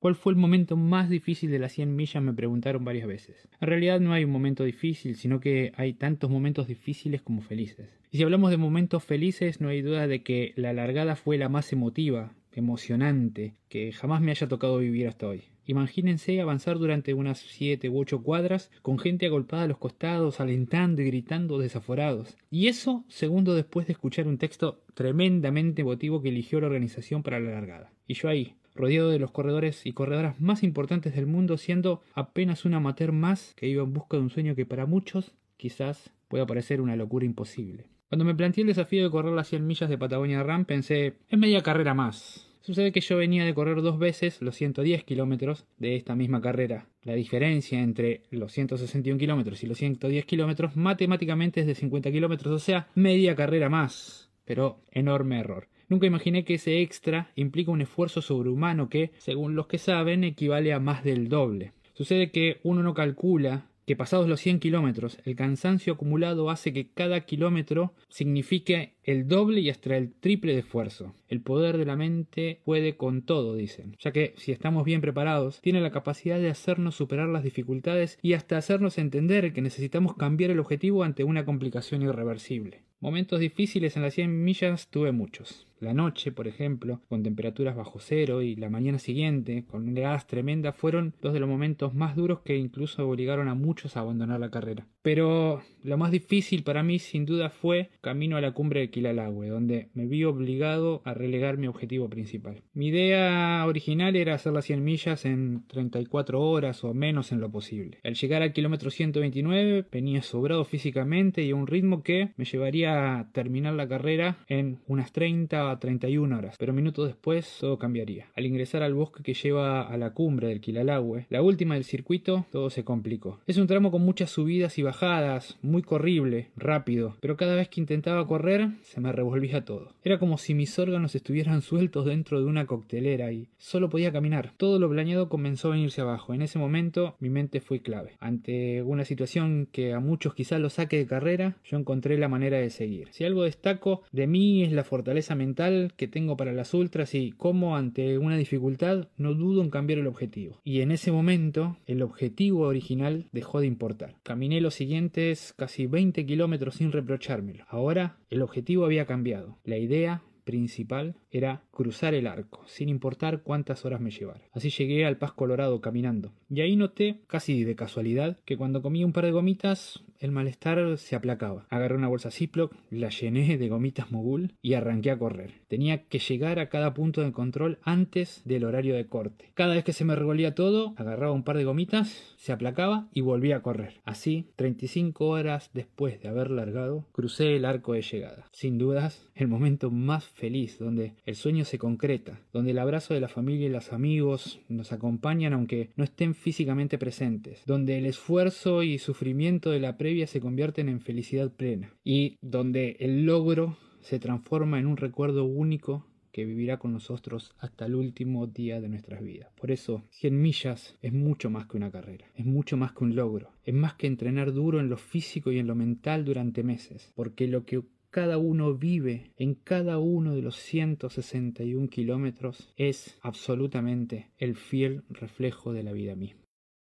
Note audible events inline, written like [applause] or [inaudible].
¿Cuál fue el momento más difícil de las 100 millas? Me preguntaron varias veces. En realidad no hay un momento difícil, sino que hay tantos momentos difíciles como felices. Y si hablamos de momentos felices, no hay duda de que la largada fue la más emotiva, emocionante, que jamás me haya tocado vivir hasta hoy. Imagínense avanzar durante unas siete u ocho cuadras con gente agolpada a los costados, alentando y gritando desaforados. Y eso segundo después de escuchar un texto tremendamente emotivo que eligió la organización para la largada. Y yo ahí, rodeado de los corredores y corredoras más importantes del mundo, siendo apenas un amateur más que iba en busca de un sueño que para muchos quizás pueda parecer una locura imposible. Cuando me planteé el desafío de correr las 100 millas de Patagonia Ram, pensé, es media carrera más. Sucede que yo venía de correr dos veces los 110 kilómetros de esta misma carrera. La diferencia entre los 161 kilómetros y los 110 kilómetros matemáticamente es de 50 kilómetros, o sea, media carrera más. Pero enorme error. Nunca imaginé que ese extra implica un esfuerzo sobrehumano que, según los que saben, equivale a más del doble. Sucede que uno no calcula que pasados los 100 kilómetros, el cansancio acumulado hace que cada kilómetro signifique el doble y hasta el triple de esfuerzo. El poder de la mente puede con todo, dicen, ya que si estamos bien preparados, tiene la capacidad de hacernos superar las dificultades y hasta hacernos entender que necesitamos cambiar el objetivo ante una complicación irreversible. Momentos difíciles en las 100 millas tuve muchos. La noche, por ejemplo, con temperaturas bajo cero y la mañana siguiente, con heladas tremenda, fueron dos de los momentos más duros que incluso obligaron a muchos a abandonar la carrera. Pero lo más difícil para mí sin duda fue camino a la cumbre de Quilalagüe, donde me vi obligado a relegar mi objetivo principal. Mi idea original era hacer las 100 millas en 34 horas o menos en lo posible. Al llegar al kilómetro 129 venía sobrado físicamente y a un ritmo que me llevaría a terminar la carrera en unas 30 a 31 horas, pero minutos después todo cambiaría. Al ingresar al bosque que lleva a la cumbre del Quilalagüe, la última del circuito, todo se complicó. Es un tramo con muchas subidas y bajadas, muy corrible, rápido, pero cada vez que intentaba correr se me revolvía todo. Era como si mis órganos estuvieran [laughs] sueltos dentro de una coctelera y solo podía caminar. Todo lo planeado comenzó a venirse abajo. En ese momento mi mente fue clave. Ante una situación que a muchos quizás lo saque de carrera, yo encontré la manera de seguir. Si algo destaco de mí es la fortaleza mental que tengo para las ultras y cómo ante una dificultad no dudo en cambiar el objetivo. Y en ese momento el objetivo original dejó de importar. Caminé los siguientes casi 20 kilómetros sin reprochármelo. Ahora el objetivo había cambiado. La idea principal era cruzar el arco, sin importar cuántas horas me llevara. Así llegué al Paz Colorado caminando. Y ahí noté, casi de casualidad, que cuando comí un par de gomitas, el malestar se aplacaba. Agarré una bolsa Ziploc, la llené de gomitas mogul y arranqué a correr. Tenía que llegar a cada punto de control antes del horario de corte. Cada vez que se me revolvía todo, agarraba un par de gomitas, se aplacaba y volvía a correr. Así, 35 horas después de haber largado, crucé el arco de llegada. Sin dudas, el momento más feliz, donde el sueño se concreta, donde el abrazo de la familia y los amigos nos acompañan aunque no estén físicamente presentes, donde el esfuerzo y sufrimiento de la se convierten en felicidad plena y donde el logro se transforma en un recuerdo único que vivirá con nosotros hasta el último día de nuestras vidas. Por eso, 100 millas es mucho más que una carrera, es mucho más que un logro, es más que entrenar duro en lo físico y en lo mental durante meses, porque lo que cada uno vive en cada uno de los 161 kilómetros es absolutamente el fiel reflejo de la vida misma.